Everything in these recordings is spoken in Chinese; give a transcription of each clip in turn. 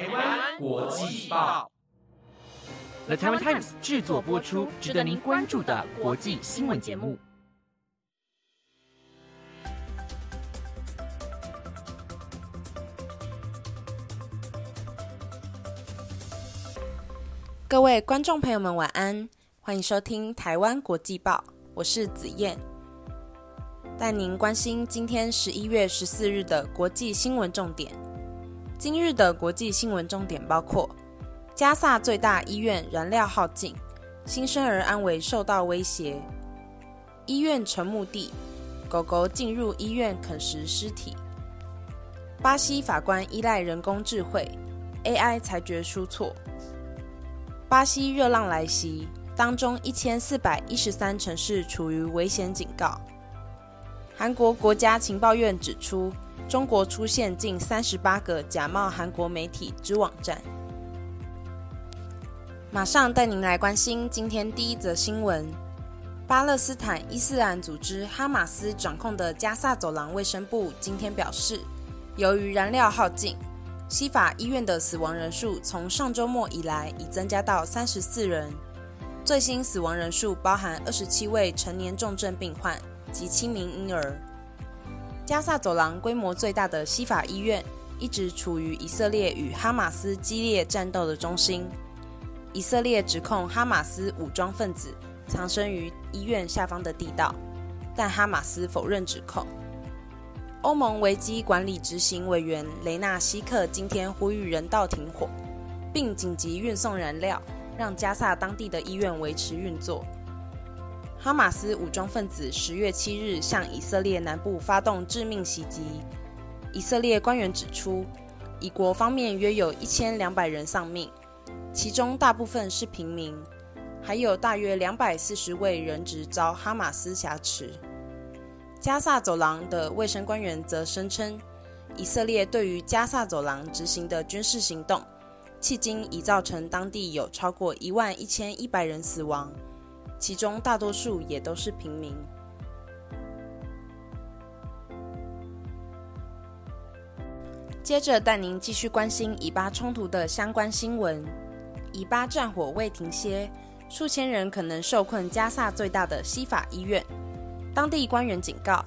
台湾国际报，The Taiwan Times 制作播出，值得您关注的国际新闻节目。各位观众朋友们，晚安，欢迎收听台湾国际报，我是子燕，带您关心今天十一月十四日的国际新闻重点。今日的国际新闻重点包括：加萨最大医院燃料耗尽，新生儿安危受到威胁；医院成墓地，狗狗进入医院啃食尸体；巴西法官依赖人工智慧 AI 裁决出错；巴西热浪来袭，当中一千四百一十三城市处于危险警告；韩国国家情报院指出。中国出现近三十八个假冒韩国媒体之网站。马上带您来关心今天第一则新闻：巴勒斯坦伊斯兰组织哈马斯掌控的加萨走廊卫生部今天表示，由于燃料耗尽，西法医院的死亡人数从上周末以来已增加到三十四人。最新死亡人数包含二十七位成年重症病患及七名婴儿。加萨走廊规模最大的西法医院一直处于以色列与哈马斯激烈战斗的中心。以色列指控哈马斯武装分子藏身于医院下方的地道，但哈马斯否认指控。欧盟危机管理执行委员雷纳西克今天呼吁人道停火，并紧急运送燃料，让加萨当地的医院维持运作。哈马斯武装分子十月七日向以色列南部发动致命袭击。以色列官员指出，以国方面约有一千两百人丧命，其中大部分是平民，还有大约两百四十位人质遭哈马斯挟持。加萨走廊的卫生官员则声称，以色列对于加萨走廊执行的军事行动，迄今已造成当地有超过一万一千一百人死亡。其中大多数也都是平民。接着带您继续关心以巴冲突的相关新闻。以巴战火未停歇，数千人可能受困加萨最大的西法医院。当地官员警告，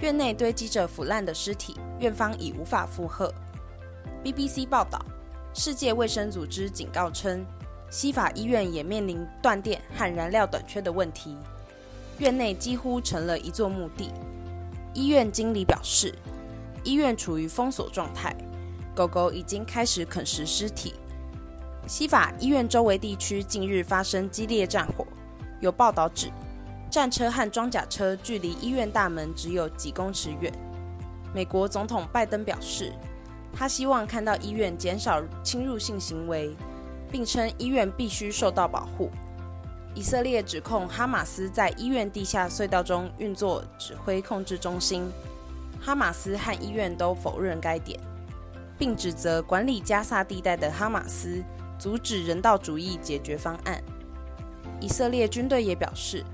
院内堆积着腐烂的尸体，院方已无法负荷。BBC 报道，世界卫生组织警告称。西法医院也面临断电和燃料短缺的问题，院内几乎成了一座墓地。医院经理表示，医院处于封锁状态，狗狗已经开始啃食尸体。西法医院周围地区近日发生激烈战火，有报道指，战车和装甲车距离医院大门只有几公尺远。美国总统拜登表示，他希望看到医院减少侵入性行为。并称医院必须受到保护。以色列指控哈马斯在医院地下隧道中运作指挥控制中心，哈马斯和医院都否认该点，并指责管理加萨地带的哈马斯阻止人道主义解决方案。以色列军队也表示，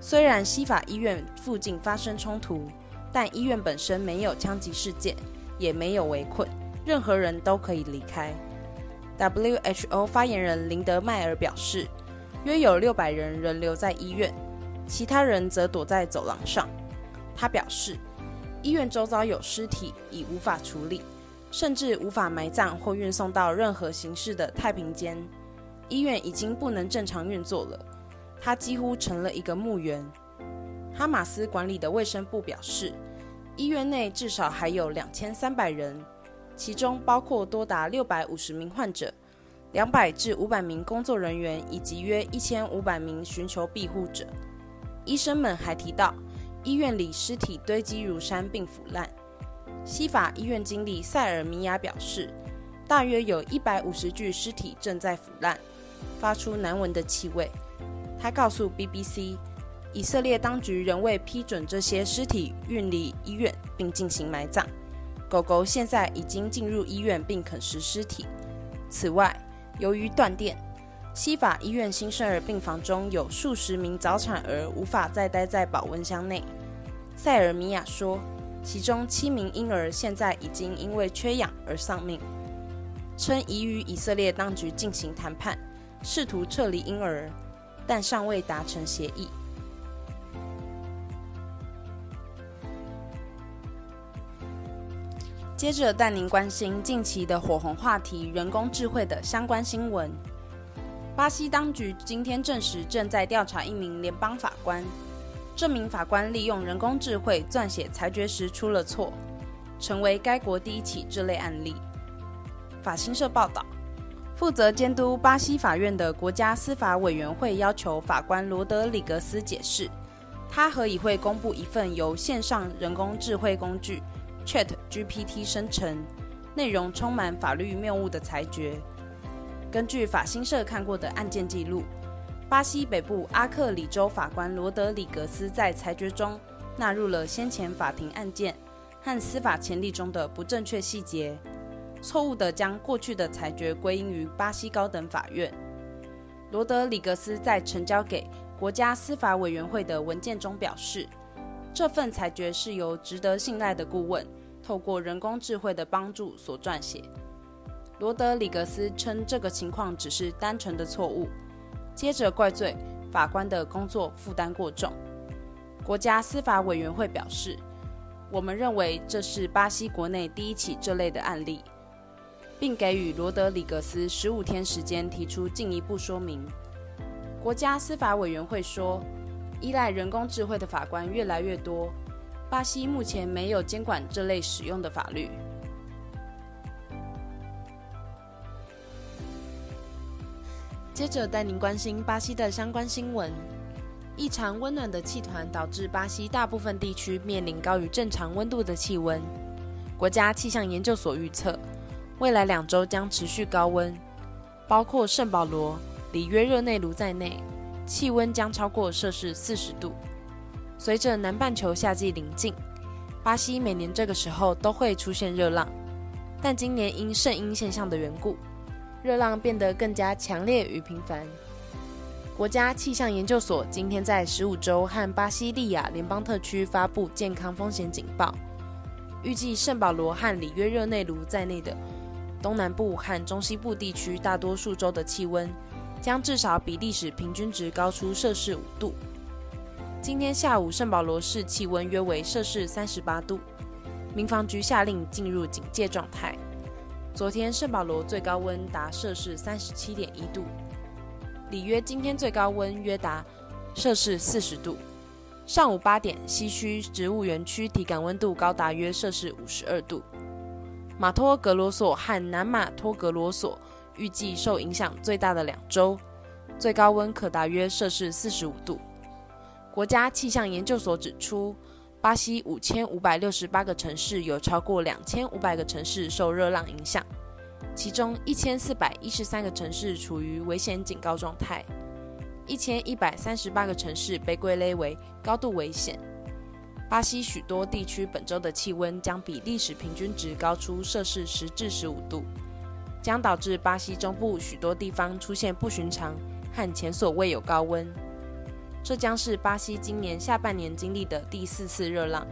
虽然西法医院附近发生冲突，但医院本身没有枪击事件，也没有围困，任何人都可以离开。WHO 发言人林德迈尔表示，约有六百人仍留在医院，其他人则躲在走廊上。他表示，医院周遭有尸体已无法处理，甚至无法埋葬或运送到任何形式的太平间。医院已经不能正常运作了，它几乎成了一个墓园。哈马斯管理的卫生部表示，医院内至少还有两千三百人。其中包括多达六百五十名患者、两百至五百名工作人员以及约一千五百名寻求庇护者。医生们还提到，医院里尸体堆积如山并腐烂。西法医院经理塞尔米亚表示，大约有一百五十具尸体正在腐烂，发出难闻的气味。他告诉 BBC，以色列当局仍未批准这些尸体运离医院并进行埋葬。狗狗现在已经进入医院并啃食尸体。此外，由于断电，西法医院新生儿病房中有数十名早产儿无法再待在保温箱内。塞尔米亚说，其中七名婴儿现在已经因为缺氧而丧命。称已与以色列当局进行谈判，试图撤离婴儿，但尚未达成协议。接着带您关心近期的火红话题——人工智慧的相关新闻。巴西当局今天证实，正在调查一名联邦法官。这名法官利用人工智慧撰写裁决时出了错，成为该国第一起这类案例。法新社报道，负责监督巴西法院的国家司法委员会要求法官罗德里格斯解释，他何以会公布一份由线上人工智慧工具 Chat GPT 生成、内容充满法律谬误的裁决。根据法新社看过的案件记录，巴西北部阿克里州法官罗德里格斯在裁决中纳入了先前法庭案件和司法前例中的不正确细节，错误地将过去的裁决归因于巴西高等法院。罗德里格斯在呈交给国家司法委员会的文件中表示，这份裁决是由值得信赖的顾问透过人工智慧的帮助所撰写。罗德里格斯称这个情况只是单纯的错误，接着怪罪法官的工作负担过重。国家司法委员会表示：“我们认为这是巴西国内第一起这类的案例，并给予罗德里格斯十五天时间提出进一步说明。”国家司法委员会说：“依赖人工智慧的法官越来越多，巴西目前没有监管这类使用的法律。”接着带您关心巴西的相关新闻。异常温暖的气团导致巴西大部分地区面临高于正常温度的气温。国家气象研究所预测，未来两周将持续高温，包括圣保罗、里约热内卢在内，气温将超过摄氏四十度。随着南半球夏季临近，巴西每年这个时候都会出现热浪，但今年因圣婴现象的缘故。热浪变得更加强烈与频繁。国家气象研究所今天在十五州和巴西利亚联邦特区发布健康风险警报，预计圣保罗和里约热内卢在内的东南部和中西部地区大多数州的气温将至少比历史平均值高出摄氏五度。今天下午，圣保罗市气温约为摄氏三十八度，民防局下令进入警戒状态。昨天圣保罗最高温达摄氏三十七点一度，里约今天最高温约达摄氏四十度。上午八点，西区植物园区体感温度高达约摄氏五十二度。马托格罗索和南马托格罗索预计受影响最大的两周，最高温可达约摄氏四十五度。国家气象研究所指出。巴西五千五百六十八个城市有超过两千五百个城市受热浪影响，其中一千四百一十三个城市处于危险警告状态，一千一百三十八个城市被归类为高度危险。巴西许多地区本周的气温将比历史平均值高出摄氏十至十五度，将导致巴西中部许多地方出现不寻常和前所未有高温。这将是巴西今年下半年经历的第四次热浪，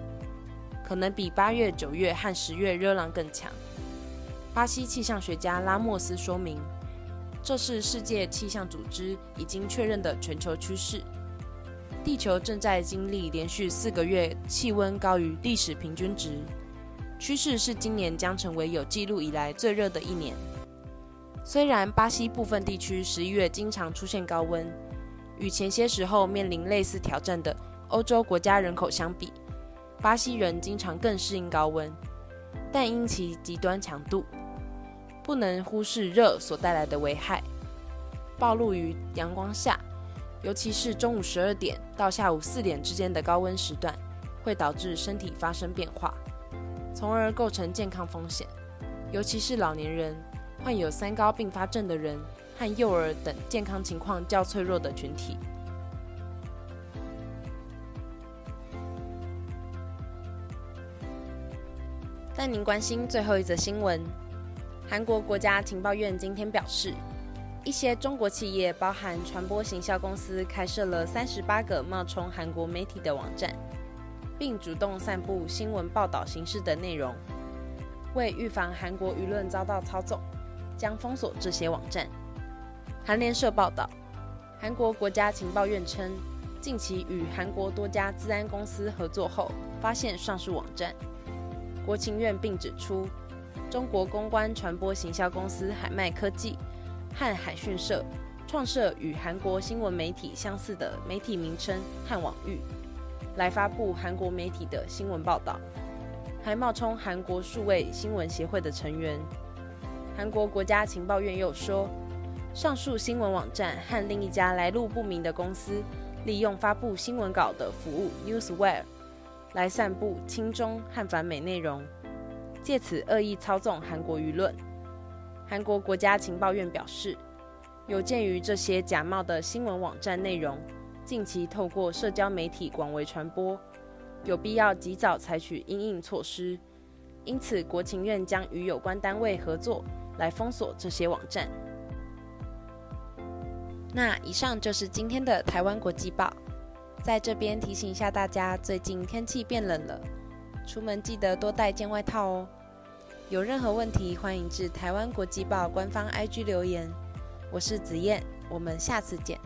可能比八月、九月和十月热浪更强。巴西气象学家拉莫斯说明，这是世界气象组织已经确认的全球趋势。地球正在经历连续四个月气温高于历史平均值，趋势是今年将成为有记录以来最热的一年。虽然巴西部分地区十一月经常出现高温。与前些时候面临类似挑战的欧洲国家人口相比，巴西人经常更适应高温，但因其极端强度，不能忽视热所带来的危害。暴露于阳光下，尤其是中午十二点到下午四点之间的高温时段，会导致身体发生变化，从而构成健康风险，尤其是老年人、患有三高并发症的人。和幼儿等健康情况较脆弱的群体。带您关心最后一则新闻：韩国国家情报院今天表示，一些中国企业，包含传播行销公司，开设了三十八个冒充韩国媒体的网站，并主动散布新闻报道形式的内容，为预防韩国舆论遭到操纵。将封锁这些网站。韩联社报道，韩国国家情报院称，近期与韩国多家治安公司合作后，发现上述网站。国情院并指出，中国公关传播行销公司海麦科技和海讯社创设与韩国新闻媒体相似的媒体名称和网域，来发布韩国媒体的新闻报道，还冒充韩国数位新闻协会的成员。韩国国家情报院又说，上述新闻网站和另一家来路不明的公司，利用发布新闻稿的服务 Newswire 来散布亲中和反美内容，借此恶意操纵韩国舆论。韩国国家情报院表示，有鉴于这些假冒的新闻网站内容近期透过社交媒体广为传播，有必要及早采取应应措施，因此国情院将与有关单位合作。来封锁这些网站。那以上就是今天的台湾国际报，在这边提醒一下大家，最近天气变冷了，出门记得多带件外套哦。有任何问题，欢迎至台湾国际报官方 IG 留言。我是子燕，我们下次见。